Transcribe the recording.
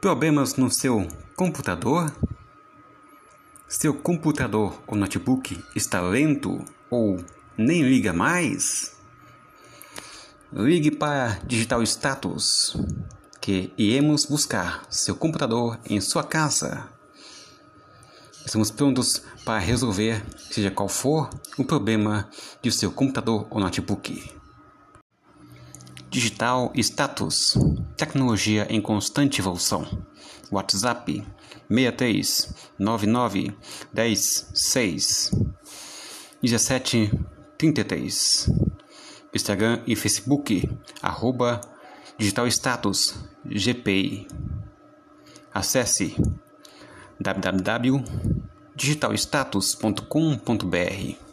Problemas no seu computador? Seu computador ou notebook está lento ou nem liga mais? Ligue para Digital Status, que iremos buscar seu computador em sua casa. Estamos prontos para resolver, seja qual for, o problema de seu computador ou notebook. Digital Status. Tecnologia em constante evolução. WhatsApp 63 99 10 6 17 33 Instagram e Facebook arroba Digital Status GPI Acesse www.digitalstatus.com.br